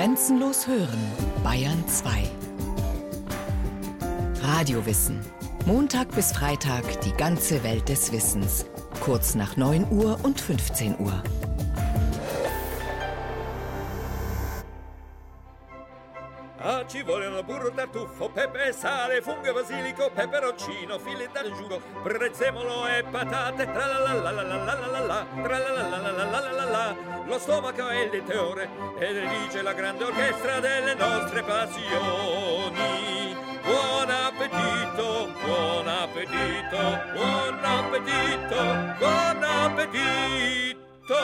Grenzenlos hören, Bayern 2. Radiowissen. Montag bis Freitag die ganze Welt des Wissens. Kurz nach 9 Uhr und 15 Uhr. Ah, ci vogliono burro, tartufo, pepe e sale, funghe, basilico, peperoncino, fili d'asciugo, prezzemolo e patate, tra la la la la la la la la, tra la la la la la la la la, lo stomaco è il teore e dirige la grande orchestra delle nostre passioni. Buon appetito, buon appetito, buon appetito, buon appetito,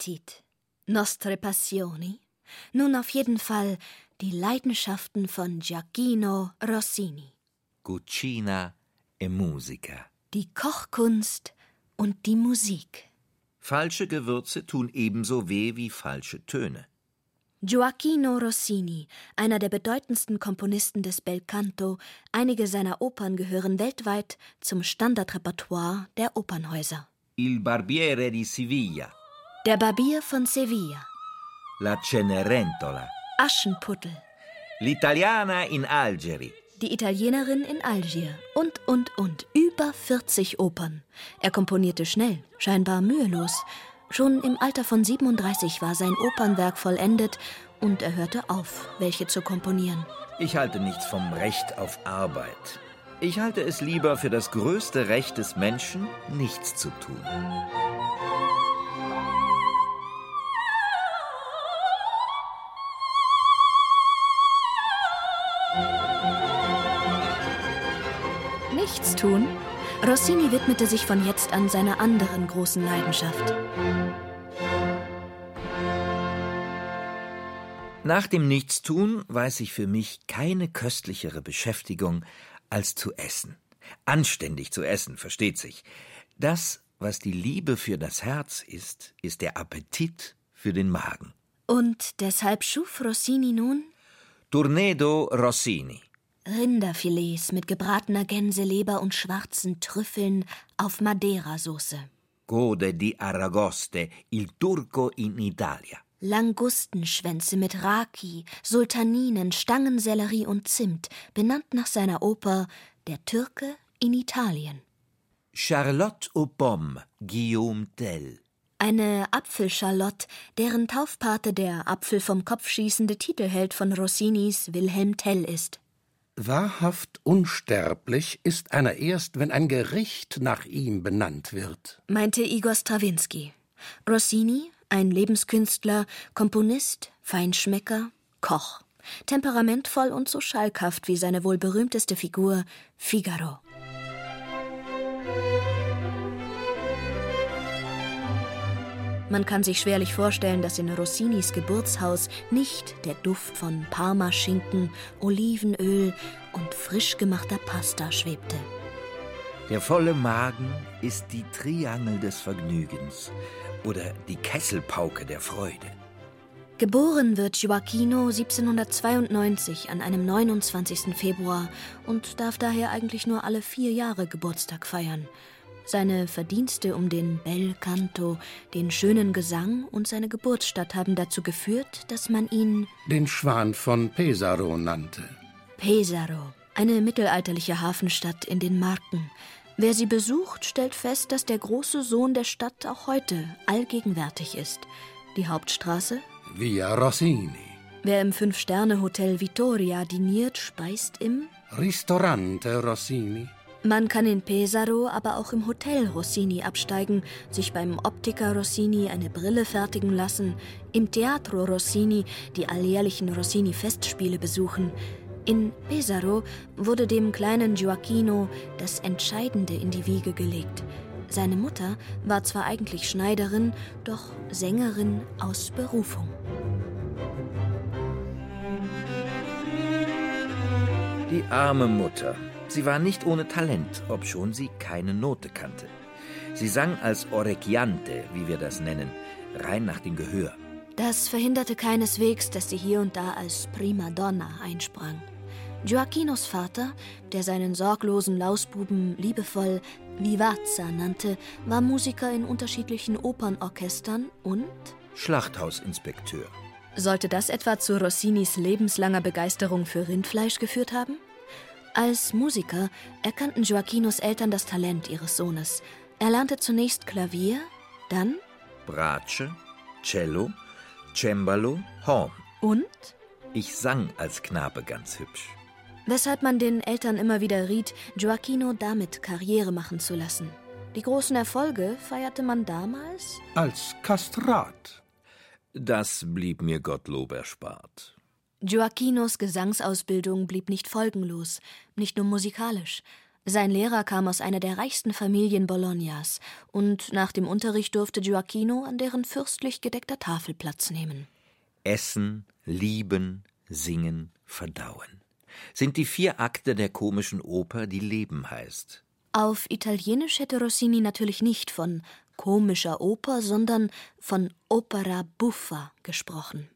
Appetit. Nostre Passioni. Nun auf jeden Fall die Leidenschaften von Giacchino Rossini. Cucina e musica. Die Kochkunst und die Musik. Falsche Gewürze tun ebenso weh wie falsche Töne. Gioacchino Rossini, einer der bedeutendsten Komponisten des Belcanto, einige seiner Opern gehören weltweit zum Standardrepertoire der Opernhäuser. Il barbiere di Siviglia, Der Barbier von Sevilla, La Cenerentola, Aschenputtel, L'Italiana in Algeri, die Italienerin in Algier und, und, und. Über 40 Opern. Er komponierte schnell, scheinbar mühelos. Schon im Alter von 37 war sein Opernwerk vollendet und er hörte auf, welche zu komponieren. Ich halte nichts vom Recht auf Arbeit. Ich halte es lieber für das größte Recht des Menschen, nichts zu tun. Tun? Rossini widmete sich von jetzt an seiner anderen großen Leidenschaft. Nach dem Nichtstun weiß ich für mich keine köstlichere Beschäftigung als zu essen. Anständig zu essen, versteht sich. Das, was die Liebe für das Herz ist, ist der Appetit für den Magen. Und deshalb schuf Rossini nun Tornedo Rossini. Rinderfilets mit gebratener Gänseleber und schwarzen Trüffeln auf Madeira-Soße. Gode di Aragoste, il Turco in Italia. Langustenschwänze mit Raki, Sultaninen, Stangensellerie und Zimt, benannt nach seiner Oper Der Türke in Italien. Charlotte aux Pommes, Guillaume Tell. Eine Apfelschalotte, deren Taufpate der Apfel vom Kopf schießende Titelheld von Rossinis Wilhelm Tell ist. Wahrhaft unsterblich ist einer erst, wenn ein Gericht nach ihm benannt wird. meinte Igor Strawinski. Rossini, ein Lebenskünstler, Komponist, Feinschmecker, Koch. Temperamentvoll und so schalkhaft wie seine wohl berühmteste Figur Figaro. Man kann sich schwerlich vorstellen, dass in Rossinis Geburtshaus nicht der Duft von Parmaschinken, Olivenöl und frisch gemachter Pasta schwebte. Der volle Magen ist die Triangel des Vergnügens oder die Kesselpauke der Freude. Geboren wird Gioacchino 1792 an einem 29. Februar und darf daher eigentlich nur alle vier Jahre Geburtstag feiern. Seine Verdienste um den Bel Canto, den schönen Gesang und seine Geburtsstadt haben dazu geführt, dass man ihn Den Schwan von Pesaro nannte. Pesaro, eine mittelalterliche Hafenstadt in den Marken. Wer sie besucht, stellt fest, dass der große Sohn der Stadt auch heute allgegenwärtig ist. Die Hauptstraße? Via Rossini. Wer im Fünf-Sterne-Hotel Vittoria diniert, speist im Ristorante Rossini. Man kann in Pesaro aber auch im Hotel Rossini absteigen, sich beim Optiker Rossini eine Brille fertigen lassen, im Teatro Rossini die alljährlichen Rossini-Festspiele besuchen. In Pesaro wurde dem kleinen Gioacchino das Entscheidende in die Wiege gelegt. Seine Mutter war zwar eigentlich Schneiderin, doch Sängerin aus Berufung. Die arme Mutter. Sie war nicht ohne Talent, obschon sie keine Note kannte. Sie sang als Orecchiante, wie wir das nennen, rein nach dem Gehör. Das verhinderte keineswegs, dass sie hier und da als Prima Donna einsprang. Gioacchinos Vater, der seinen sorglosen Lausbuben liebevoll Vivazza nannte, war Musiker in unterschiedlichen Opernorchestern und Schlachthausinspekteur. Sollte das etwa zu Rossinis lebenslanger Begeisterung für Rindfleisch geführt haben? Als Musiker erkannten Gioacchinos Eltern das Talent ihres Sohnes. Er lernte zunächst Klavier, dann Bratsche, Cello, Cembalo, Horn. und Ich sang als Knabe ganz hübsch. weshalb man den Eltern immer wieder riet, Gioacchino damit Karriere machen zu lassen. Die großen Erfolge feierte man damals Als Kastrat. Das blieb mir Gottlob erspart. Gioacchinos Gesangsausbildung blieb nicht folgenlos, nicht nur musikalisch. Sein Lehrer kam aus einer der reichsten Familien Bolognas, und nach dem Unterricht durfte Gioacchino an deren fürstlich gedeckter Tafel Platz nehmen. Essen, lieben, singen, verdauen. Sind die vier Akte der komischen Oper, die Leben heißt. Auf Italienisch hätte Rossini natürlich nicht von komischer Oper, sondern von Opera buffa gesprochen.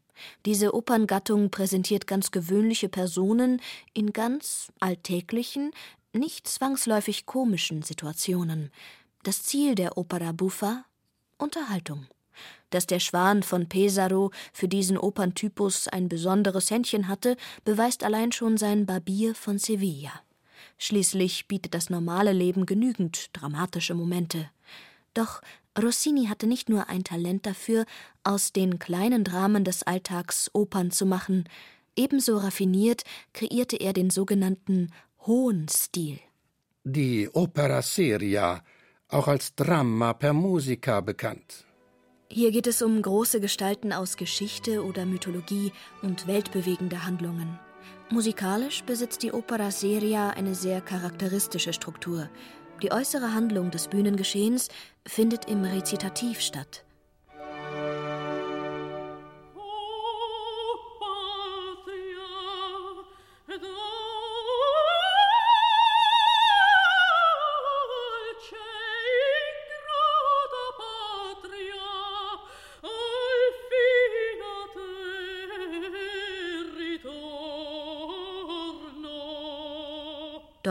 Diese Operngattung präsentiert ganz gewöhnliche Personen in ganz alltäglichen, nicht zwangsläufig komischen Situationen. Das Ziel der Opera buffa Unterhaltung. Dass der Schwan von Pesaro für diesen Operntypus ein besonderes Händchen hatte, beweist allein schon sein Barbier von Sevilla. Schließlich bietet das normale Leben genügend dramatische Momente. Doch Rossini hatte nicht nur ein Talent dafür, aus den kleinen Dramen des Alltags Opern zu machen, ebenso raffiniert kreierte er den sogenannten hohen Stil. Die Opera seria, auch als Drama per musica bekannt. Hier geht es um große Gestalten aus Geschichte oder Mythologie und weltbewegende Handlungen. Musikalisch besitzt die Opera seria eine sehr charakteristische Struktur. Die äußere Handlung des Bühnengeschehens findet im Rezitativ statt.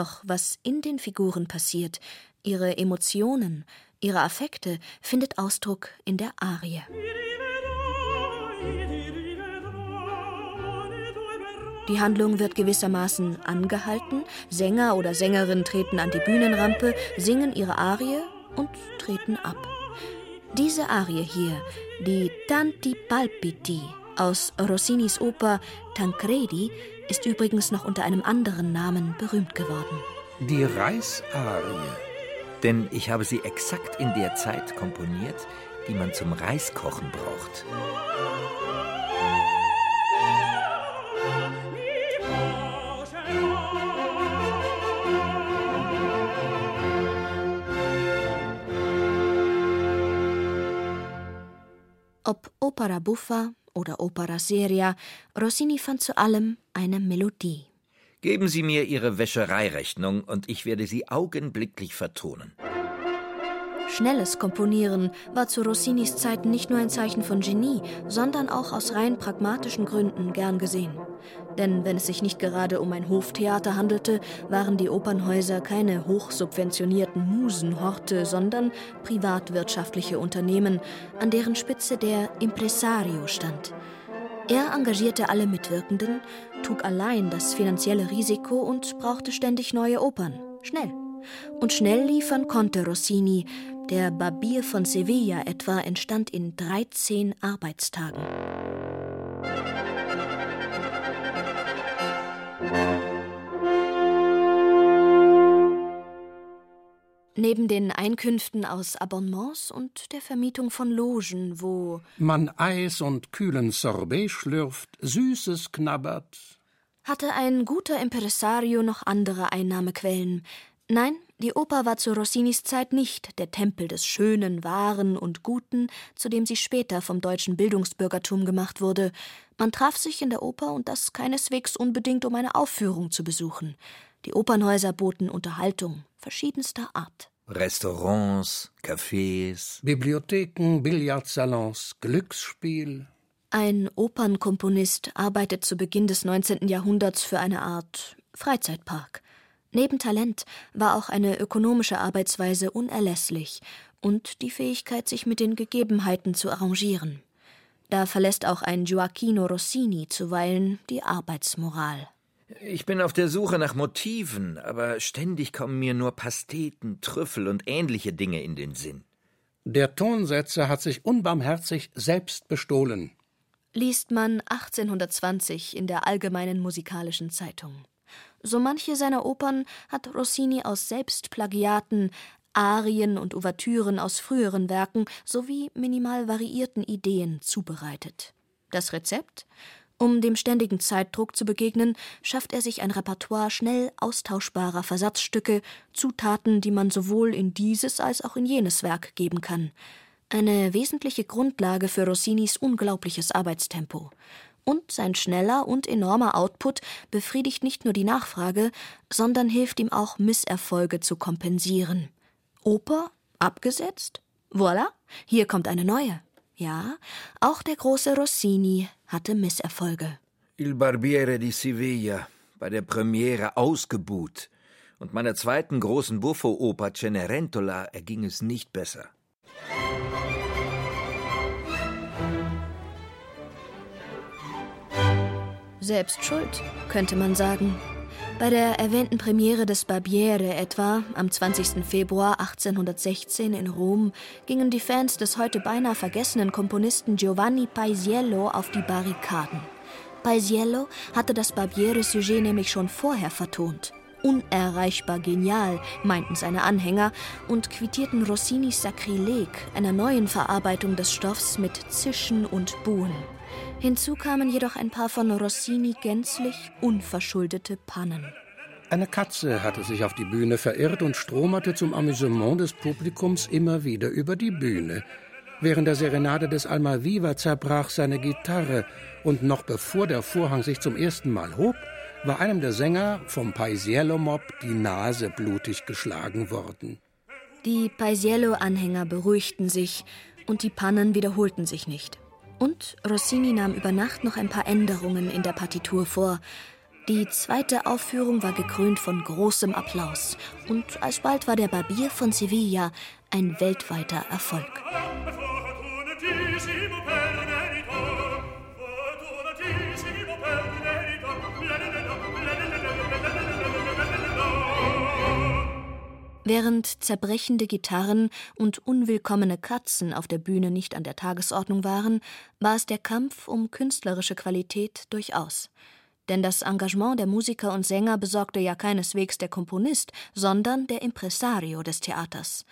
Doch was in den Figuren passiert, ihre Emotionen, ihre Affekte, findet Ausdruck in der Arie. Die Handlung wird gewissermaßen angehalten, Sänger oder Sängerin treten an die Bühnenrampe, singen ihre Arie und treten ab. Diese Arie hier, die Tanti Palpiti aus Rossinis Oper Tancredi, ist übrigens noch unter einem anderen Namen berühmt geworden. Die Reisarie. Denn ich habe sie exakt in der Zeit komponiert, die man zum Reiskochen braucht. Ob Opera buffa oder Opera seria, Rossini fand zu allem eine Melodie. Geben Sie mir Ihre Wäschereirechnung und ich werde sie augenblicklich vertonen. Schnelles Komponieren war zu Rossinis Zeiten nicht nur ein Zeichen von Genie, sondern auch aus rein pragmatischen Gründen gern gesehen. Denn wenn es sich nicht gerade um ein Hoftheater handelte, waren die Opernhäuser keine hochsubventionierten Musenhorte, sondern privatwirtschaftliche Unternehmen, an deren Spitze der Impresario stand. Er engagierte alle Mitwirkenden, trug allein das finanzielle Risiko und brauchte ständig neue Opern. Schnell. Und schnell liefern konnte Rossini. Der Barbier von Sevilla etwa entstand in 13 Arbeitstagen. Neben den Einkünften aus Abonnements und der Vermietung von Logen, wo Man Eis und kühlen Sorbet schlürft, Süßes knabbert. hatte ein guter Impresario noch andere Einnahmequellen. Nein, die Oper war zu Rossinis Zeit nicht der Tempel des Schönen, Wahren und Guten, zu dem sie später vom deutschen Bildungsbürgertum gemacht wurde. Man traf sich in der Oper und das keineswegs unbedingt, um eine Aufführung zu besuchen. Die Opernhäuser boten Unterhaltung verschiedenster Art. Restaurants, Cafés. Bibliotheken, Billardsalons, Glücksspiel. Ein Opernkomponist arbeitet zu Beginn des 19. Jahrhunderts für eine Art Freizeitpark. Neben Talent war auch eine ökonomische Arbeitsweise unerlässlich und die Fähigkeit, sich mit den Gegebenheiten zu arrangieren. Da verlässt auch ein Gioacchino Rossini zuweilen die Arbeitsmoral. Ich bin auf der Suche nach Motiven, aber ständig kommen mir nur Pasteten, Trüffel und ähnliche Dinge in den Sinn. Der Tonsetzer hat sich unbarmherzig selbst bestohlen. Liest man 1820 in der Allgemeinen Musikalischen Zeitung. So manche seiner Opern hat Rossini aus Selbstplagiaten, Arien und Ouvertüren aus früheren Werken sowie minimal variierten Ideen zubereitet. Das Rezept? Um dem ständigen Zeitdruck zu begegnen, schafft er sich ein Repertoire schnell austauschbarer Versatzstücke, Zutaten, die man sowohl in dieses als auch in jenes Werk geben kann. Eine wesentliche Grundlage für Rossinis unglaubliches Arbeitstempo. Und sein schneller und enormer Output befriedigt nicht nur die Nachfrage, sondern hilft ihm auch, Misserfolge zu kompensieren. Oper abgesetzt? Voilà, hier kommt eine neue. Ja, auch der große Rossini hatte Misserfolge. Il Barbiere di Siviglia, bei der Premiere ausgebuht. Und meiner zweiten großen Buffo-Oper Cenerentola erging es nicht besser. Selbst schuld, könnte man sagen. Bei der erwähnten Premiere des Barbiere etwa am 20. Februar 1816 in Rom gingen die Fans des heute beinahe vergessenen Komponisten Giovanni Paisiello auf die Barrikaden. Paisiello hatte das Barbiere-Sujet nämlich schon vorher vertont. Unerreichbar genial, meinten seine Anhänger und quittierten Rossinis Sakrileg, einer neuen Verarbeitung des Stoffs, mit Zischen und Buhen. Hinzu kamen jedoch ein paar von Rossini gänzlich unverschuldete Pannen. Eine Katze hatte sich auf die Bühne verirrt und stromerte zum Amüsement des Publikums immer wieder über die Bühne. Während der Serenade des Almaviva zerbrach seine Gitarre und noch bevor der Vorhang sich zum ersten Mal hob, war einem der Sänger vom Paisiello-Mob die Nase blutig geschlagen worden. Die Paisiello-Anhänger beruhigten sich und die Pannen wiederholten sich nicht. Und Rossini nahm über Nacht noch ein paar Änderungen in der Partitur vor. Die zweite Aufführung war gekrönt von großem Applaus. Und alsbald war der Barbier von Sevilla ein weltweiter Erfolg. Während zerbrechende Gitarren und unwillkommene Katzen auf der Bühne nicht an der Tagesordnung waren, war es der Kampf um künstlerische Qualität durchaus. Denn das Engagement der Musiker und Sänger besorgte ja keineswegs der Komponist, sondern der Impresario des Theaters.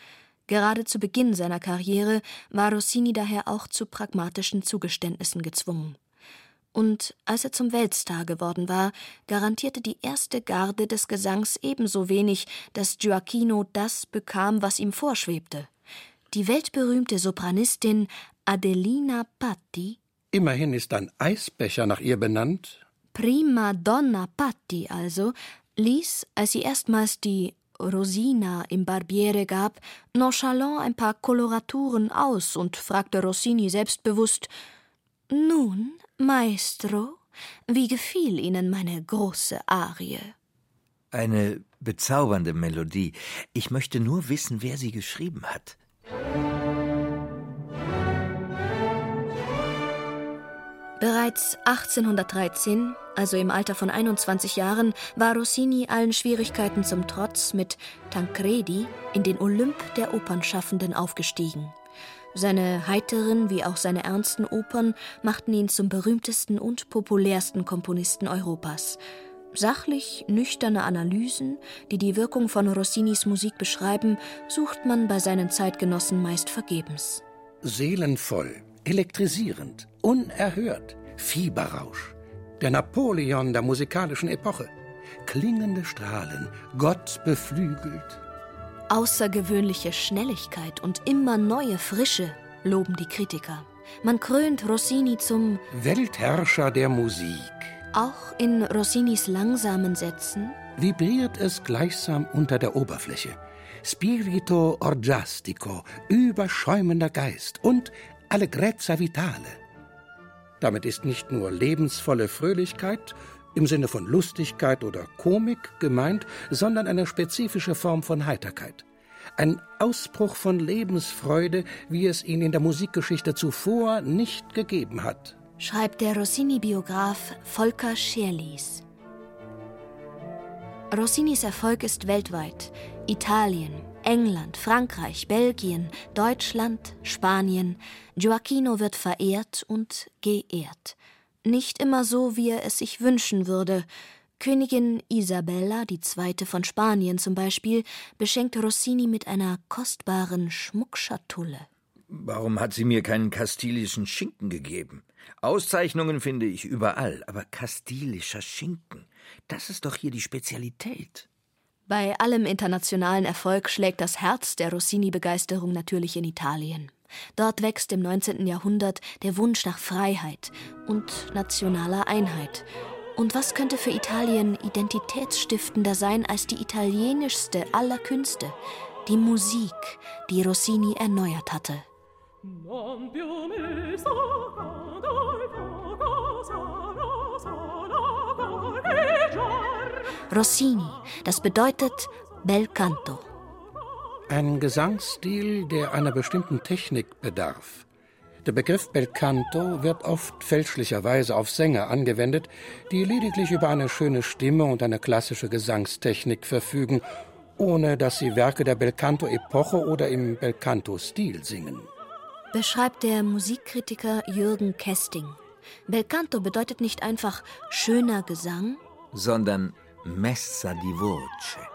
Gerade zu Beginn seiner Karriere war Rossini daher auch zu pragmatischen Zugeständnissen gezwungen. Und als er zum Weltstar geworden war, garantierte die erste Garde des Gesangs ebenso wenig, dass Gioacchino das bekam, was ihm vorschwebte. Die weltberühmte Sopranistin Adelina Patti Immerhin ist ein Eisbecher nach ihr benannt. Prima Donna Patti also ließ, als sie erstmals die Rosina im Barbiere gab, nonchalant ein paar Koloraturen aus und fragte Rossini selbstbewusst Nun, Maestro, wie gefiel Ihnen meine große Arie? Eine bezaubernde Melodie. Ich möchte nur wissen, wer sie geschrieben hat. Bereits 1813, also im Alter von 21 Jahren, war Rossini allen Schwierigkeiten zum Trotz mit Tancredi in den Olymp der Opernschaffenden aufgestiegen. Seine heiteren wie auch seine ernsten Opern machten ihn zum berühmtesten und populärsten Komponisten Europas. Sachlich nüchterne Analysen, die die Wirkung von Rossinis Musik beschreiben, sucht man bei seinen Zeitgenossen meist vergebens. Seelenvoll, elektrisierend, unerhört, Fieberrausch. Der Napoleon der musikalischen Epoche. Klingende Strahlen, Gott beflügelt, Außergewöhnliche Schnelligkeit und immer neue Frische loben die Kritiker. Man krönt Rossini zum Weltherrscher der Musik. Auch in Rossinis langsamen Sätzen vibriert es gleichsam unter der Oberfläche. Spirito orgiastico, überschäumender Geist und Allegrezza vitale. Damit ist nicht nur lebensvolle Fröhlichkeit im Sinne von Lustigkeit oder Komik gemeint, sondern eine spezifische Form von Heiterkeit. Ein Ausbruch von Lebensfreude, wie es ihn in der Musikgeschichte zuvor nicht gegeben hat. Schreibt der Rossini-Biograf Volker Scherlies. Rossinis Erfolg ist weltweit. Italien, England, Frankreich, Belgien, Deutschland, Spanien. Gioacchino wird verehrt und geehrt. Nicht immer so, wie er es sich wünschen würde. Königin Isabella II. von Spanien zum Beispiel beschenkte Rossini mit einer kostbaren Schmuckschatulle. Warum hat sie mir keinen kastilischen Schinken gegeben? Auszeichnungen finde ich überall, aber kastilischer Schinken, das ist doch hier die Spezialität. Bei allem internationalen Erfolg schlägt das Herz der Rossini-Begeisterung natürlich in Italien. Dort wächst im 19. Jahrhundert der Wunsch nach Freiheit und nationaler Einheit. Und was könnte für Italien identitätsstiftender sein als die italienischste aller Künste, die Musik, die Rossini erneuert hatte? Rossini, das bedeutet Bel Canto. Ein Gesangsstil, der einer bestimmten Technik bedarf. Der Begriff Belcanto wird oft fälschlicherweise auf Sänger angewendet, die lediglich über eine schöne Stimme und eine klassische Gesangstechnik verfügen, ohne dass sie Werke der Belcanto-Epoche oder im Belcanto-Stil singen. Beschreibt der Musikkritiker Jürgen Kesting. Belcanto bedeutet nicht einfach schöner Gesang, sondern Messa di voce.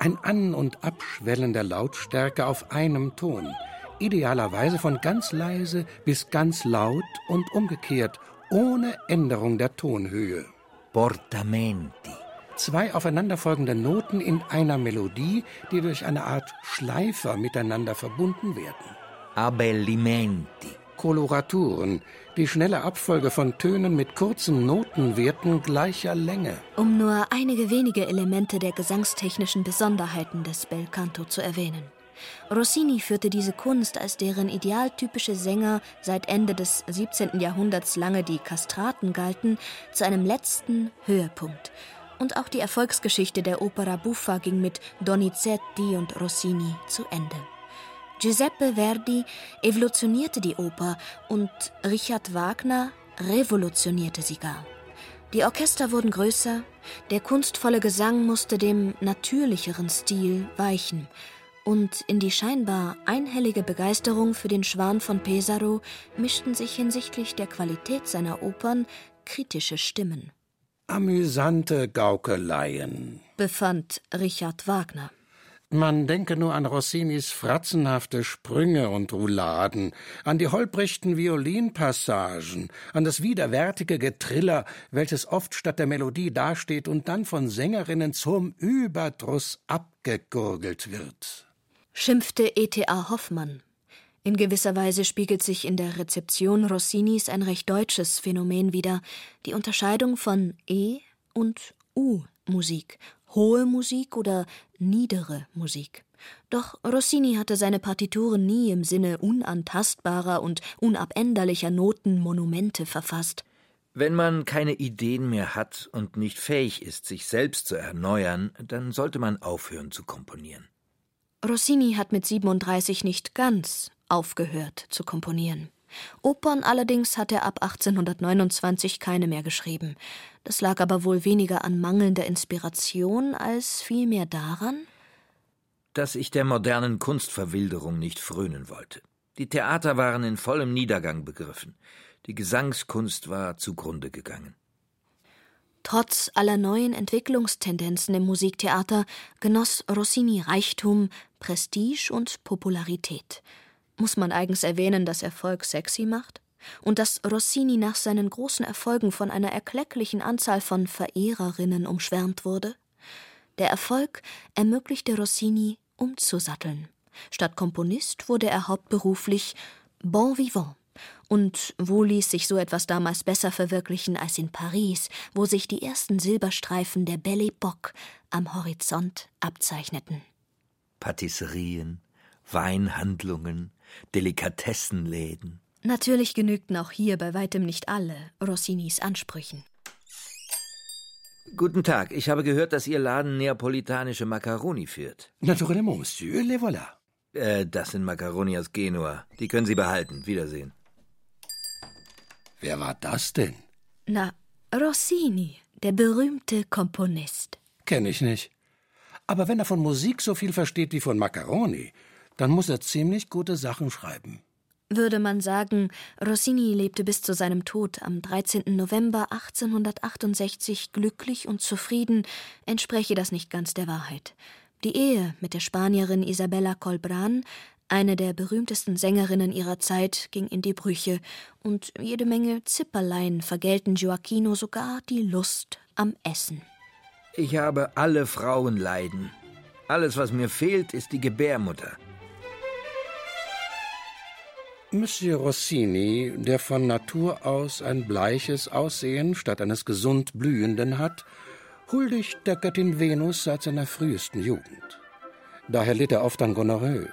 Ein An- und Abschwellen der Lautstärke auf einem Ton – idealerweise von ganz leise bis ganz laut und umgekehrt, ohne Änderung der Tonhöhe. Portamenti. Zwei aufeinanderfolgende Noten in einer Melodie, die durch eine Art Schleifer miteinander verbunden werden. Abbellimenti. Koloraturen, die schnelle Abfolge von Tönen mit kurzen Notenwerten gleicher Länge. Um nur einige wenige Elemente der gesangstechnischen Besonderheiten des Bel Canto zu erwähnen. Rossini führte diese Kunst, als deren idealtypische Sänger seit Ende des 17. Jahrhunderts lange die Kastraten galten, zu einem letzten Höhepunkt. Und auch die Erfolgsgeschichte der Opera Buffa ging mit Donizetti und Rossini zu Ende. Giuseppe Verdi evolutionierte die Oper und Richard Wagner revolutionierte sie gar. Die Orchester wurden größer, der kunstvolle Gesang musste dem natürlicheren Stil weichen, und in die scheinbar einhellige Begeisterung für den Schwan von Pesaro mischten sich hinsichtlich der Qualität seiner Opern kritische Stimmen. Amüsante Gaukeleien, befand Richard Wagner. Man denke nur an Rossinis fratzenhafte Sprünge und Rouladen, an die holprichten Violinpassagen, an das widerwärtige Getriller, welches oft statt der Melodie dasteht und dann von Sängerinnen zum Überdruss abgegurgelt wird schimpfte E.T.A. Hoffmann. In gewisser Weise spiegelt sich in der Rezeption Rossinis ein recht deutsches Phänomen wider, die Unterscheidung von E- und U-Musik, hohe Musik oder niedere Musik. Doch Rossini hatte seine Partituren nie im Sinne unantastbarer und unabänderlicher Notenmonumente verfasst. Wenn man keine Ideen mehr hat und nicht fähig ist, sich selbst zu erneuern, dann sollte man aufhören zu komponieren. Rossini hat mit 37 nicht ganz aufgehört zu komponieren. Opern allerdings hat er ab 1829 keine mehr geschrieben. Das lag aber wohl weniger an mangelnder Inspiration als vielmehr daran, dass ich der modernen Kunstverwilderung nicht frönen wollte. Die Theater waren in vollem Niedergang begriffen. Die Gesangskunst war zugrunde gegangen. Trotz aller neuen Entwicklungstendenzen im Musiktheater genoss Rossini Reichtum, Prestige und Popularität. Muss man eigens erwähnen, dass Erfolg sexy macht? Und dass Rossini nach seinen großen Erfolgen von einer erklecklichen Anzahl von Verehrerinnen umschwärmt wurde? Der Erfolg ermöglichte Rossini, umzusatteln. Statt Komponist wurde er hauptberuflich Bon Vivant. Und wo ließ sich so etwas damals besser verwirklichen als in Paris, wo sich die ersten Silberstreifen der Belle Époque am Horizont abzeichneten? Patisserien, Weinhandlungen, Delikatessenläden, Natürlich genügten auch hier bei weitem nicht alle Rossinis Ansprüchen. Guten Tag, ich habe gehört, dass Ihr Laden neapolitanische Macaroni führt. Naturellement, Monsieur, les voilà. Äh, das sind Macaroni aus Genua. Die können Sie behalten. Wiedersehen. Wer war das denn? Na, Rossini, der berühmte Komponist. Kenn ich nicht. Aber wenn er von Musik so viel versteht wie von Macaroni, dann muss er ziemlich gute Sachen schreiben. Würde man sagen, Rossini lebte bis zu seinem Tod am 13. November 1868 glücklich und zufrieden, entspräche das nicht ganz der Wahrheit. Die Ehe mit der Spanierin Isabella Colbran, eine der berühmtesten Sängerinnen ihrer Zeit, ging in die Brüche, und jede Menge Zipperlein vergelten Gioacchino sogar die Lust am Essen. Ich habe alle Frauenleiden. Alles, was mir fehlt, ist die Gebärmutter. Monsieur Rossini, der von Natur aus ein bleiches Aussehen statt eines gesund blühenden hat, huldigt der Göttin Venus seit seiner frühesten Jugend. Daher litt er oft an Gonorrhoe.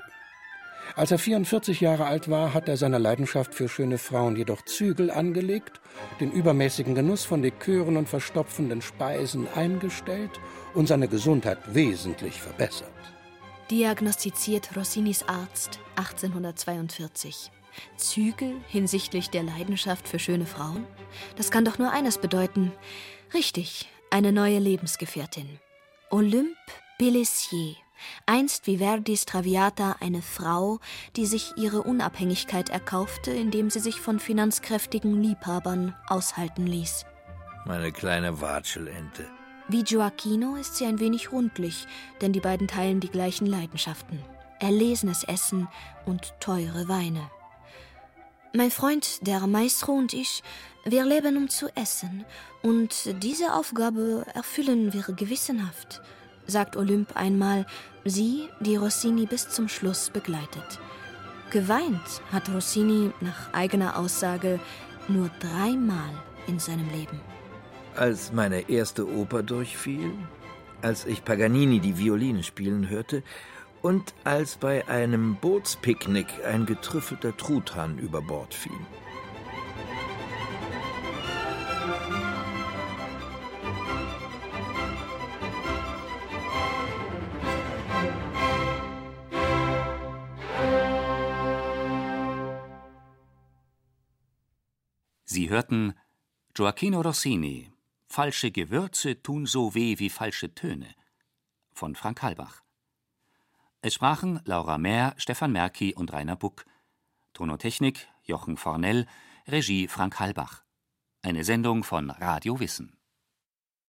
Als er 44 Jahre alt war, hat er seiner Leidenschaft für schöne Frauen jedoch Zügel angelegt, den übermäßigen Genuss von Likören und verstopfenden Speisen eingestellt und seine Gesundheit wesentlich verbessert. Diagnostiziert Rossinis Arzt 1842. Zügel hinsichtlich der Leidenschaft für schöne Frauen? Das kann doch nur eines bedeuten. Richtig, eine neue Lebensgefährtin. Olympe Pelissier. Einst wie Verdis Traviata eine Frau, die sich ihre Unabhängigkeit erkaufte, indem sie sich von finanzkräftigen Liebhabern aushalten ließ. Meine kleine Watschelente. Wie Gioacchino ist sie ein wenig rundlich, denn die beiden teilen die gleichen Leidenschaften. Erlesenes Essen und teure Weine. Mein Freund, der Maestro und ich, wir leben, um zu essen, und diese Aufgabe erfüllen wir gewissenhaft, sagt Olymp einmal, sie, die Rossini bis zum Schluss begleitet. Geweint hat Rossini nach eigener Aussage nur dreimal in seinem Leben. Als meine erste Oper durchfiel, als ich Paganini die Violine spielen hörte und als bei einem Bootspicknick ein getrüffelter Truthahn über Bord fiel. Sie hörten Gioacchino Rossini Falsche Gewürze tun so weh wie falsche Töne von Frank Halbach. Es sprachen Laura Mehr, Stefan Merki und Rainer Buck. Tonotechnik Jochen Fornell, Regie Frank Halbach. Eine Sendung von Radio Wissen.